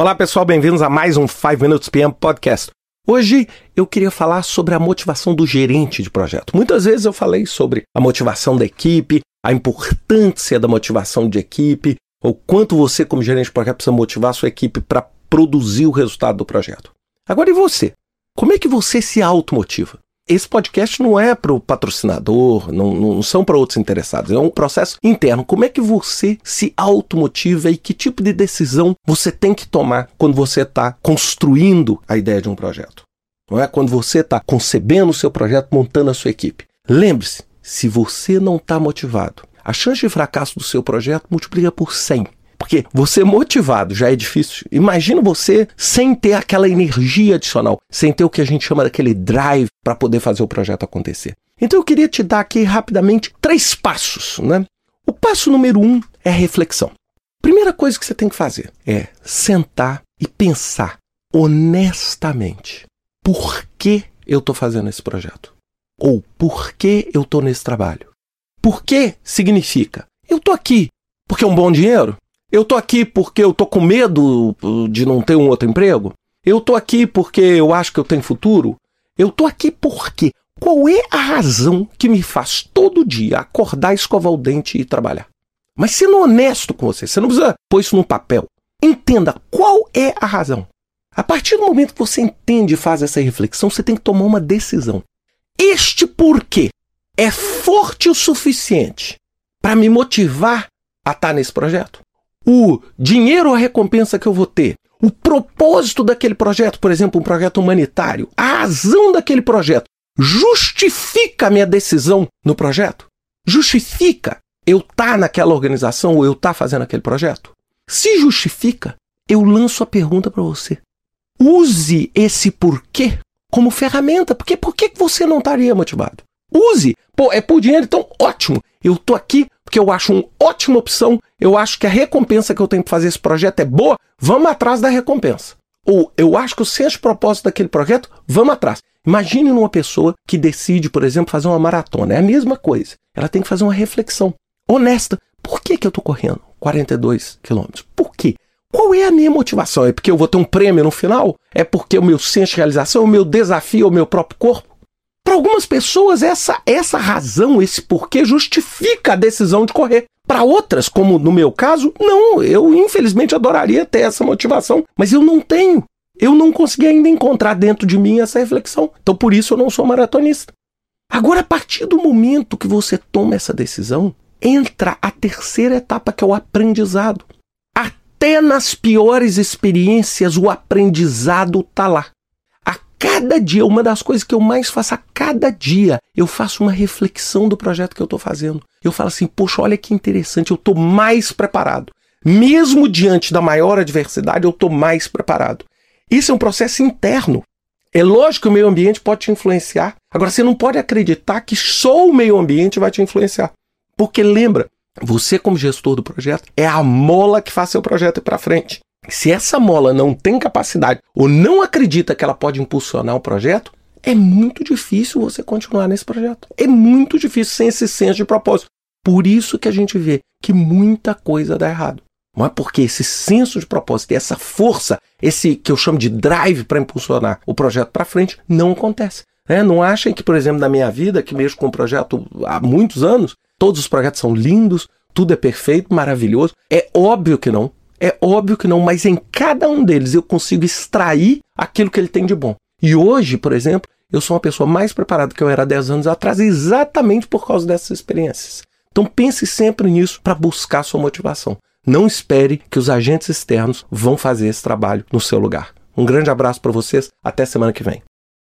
Olá pessoal, bem-vindos a mais um 5 Minutes PM Podcast. Hoje eu queria falar sobre a motivação do gerente de projeto. Muitas vezes eu falei sobre a motivação da equipe, a importância da motivação de equipe, ou quanto você, como gerente de projeto, precisa motivar a sua equipe para produzir o resultado do projeto. Agora, e você? Como é que você se automotiva? Esse podcast não é para o patrocinador, não, não são para outros interessados, é um processo interno. Como é que você se automotiva e que tipo de decisão você tem que tomar quando você está construindo a ideia de um projeto? Não é quando você está concebendo o seu projeto, montando a sua equipe. Lembre-se, se você não está motivado, a chance de fracasso do seu projeto multiplica por 100. Porque você motivado já é difícil. Imagina você sem ter aquela energia adicional, sem ter o que a gente chama daquele drive para poder fazer o projeto acontecer. Então eu queria te dar aqui rapidamente três passos, né? O passo número um é reflexão. Primeira coisa que você tem que fazer é sentar e pensar honestamente por que eu estou fazendo esse projeto? Ou por que eu estou nesse trabalho? Por que significa eu estou aqui porque é um bom dinheiro? Eu tô aqui porque eu tô com medo uh, de não ter um outro emprego? Eu tô aqui porque eu acho que eu tenho futuro? Eu tô aqui porque qual é a razão que me faz todo dia acordar, escovar o dente e trabalhar? Mas sendo honesto com você, você não precisa pôr isso num papel. Entenda qual é a razão. A partir do momento que você entende e faz essa reflexão, você tem que tomar uma decisão. Este porquê é forte o suficiente para me motivar a estar nesse projeto? O dinheiro ou a recompensa que eu vou ter, o propósito daquele projeto, por exemplo, um projeto humanitário, a razão daquele projeto, justifica a minha decisão no projeto? Justifica eu estar tá naquela organização ou eu estar tá fazendo aquele projeto? Se justifica, eu lanço a pergunta para você. Use esse porquê como ferramenta, porque por que você não estaria motivado? Use. Pô, é por dinheiro, então ótimo. Eu tô aqui porque eu acho uma ótima opção, eu acho que a recompensa que eu tenho para fazer esse projeto é boa, vamos atrás da recompensa. Ou eu acho que o senso de propósito daquele projeto, vamos atrás. Imagine uma pessoa que decide, por exemplo, fazer uma maratona. É a mesma coisa. Ela tem que fazer uma reflexão honesta. Por que, que eu estou correndo 42 quilômetros? Por quê? Qual é a minha motivação? É porque eu vou ter um prêmio no final? É porque o meu senso de realização, o meu desafio, o meu próprio corpo? Algumas pessoas, essa, essa razão, esse porquê, justifica a decisão de correr. Para outras, como no meu caso, não. Eu, infelizmente, adoraria ter essa motivação, mas eu não tenho. Eu não consegui ainda encontrar dentro de mim essa reflexão. Então, por isso, eu não sou maratonista. Agora, a partir do momento que você toma essa decisão, entra a terceira etapa, que é o aprendizado. Até nas piores experiências, o aprendizado está lá cada dia, uma das coisas que eu mais faço a cada dia, eu faço uma reflexão do projeto que eu estou fazendo. Eu falo assim, poxa, olha que interessante, eu estou mais preparado. Mesmo diante da maior adversidade, eu estou mais preparado. Isso é um processo interno. É lógico que o meio ambiente pode te influenciar. Agora, você não pode acreditar que só o meio ambiente vai te influenciar. Porque lembra, você, como gestor do projeto, é a mola que faz seu projeto ir para frente. Se essa mola não tem capacidade ou não acredita que ela pode impulsionar o projeto, é muito difícil você continuar nesse projeto. É muito difícil sem esse senso de propósito. Por isso que a gente vê que muita coisa dá errado. Não é porque esse senso de propósito essa força, esse que eu chamo de drive para impulsionar o projeto para frente, não acontece. É, não achem que, por exemplo, na minha vida, que mexo com um projeto há muitos anos, todos os projetos são lindos, tudo é perfeito, maravilhoso. É óbvio que não. É óbvio que não, mas em cada um deles eu consigo extrair aquilo que ele tem de bom. E hoje, por exemplo, eu sou uma pessoa mais preparada que eu era 10 anos atrás, exatamente por causa dessas experiências. Então pense sempre nisso para buscar sua motivação. Não espere que os agentes externos vão fazer esse trabalho no seu lugar. Um grande abraço para vocês, até semana que vem.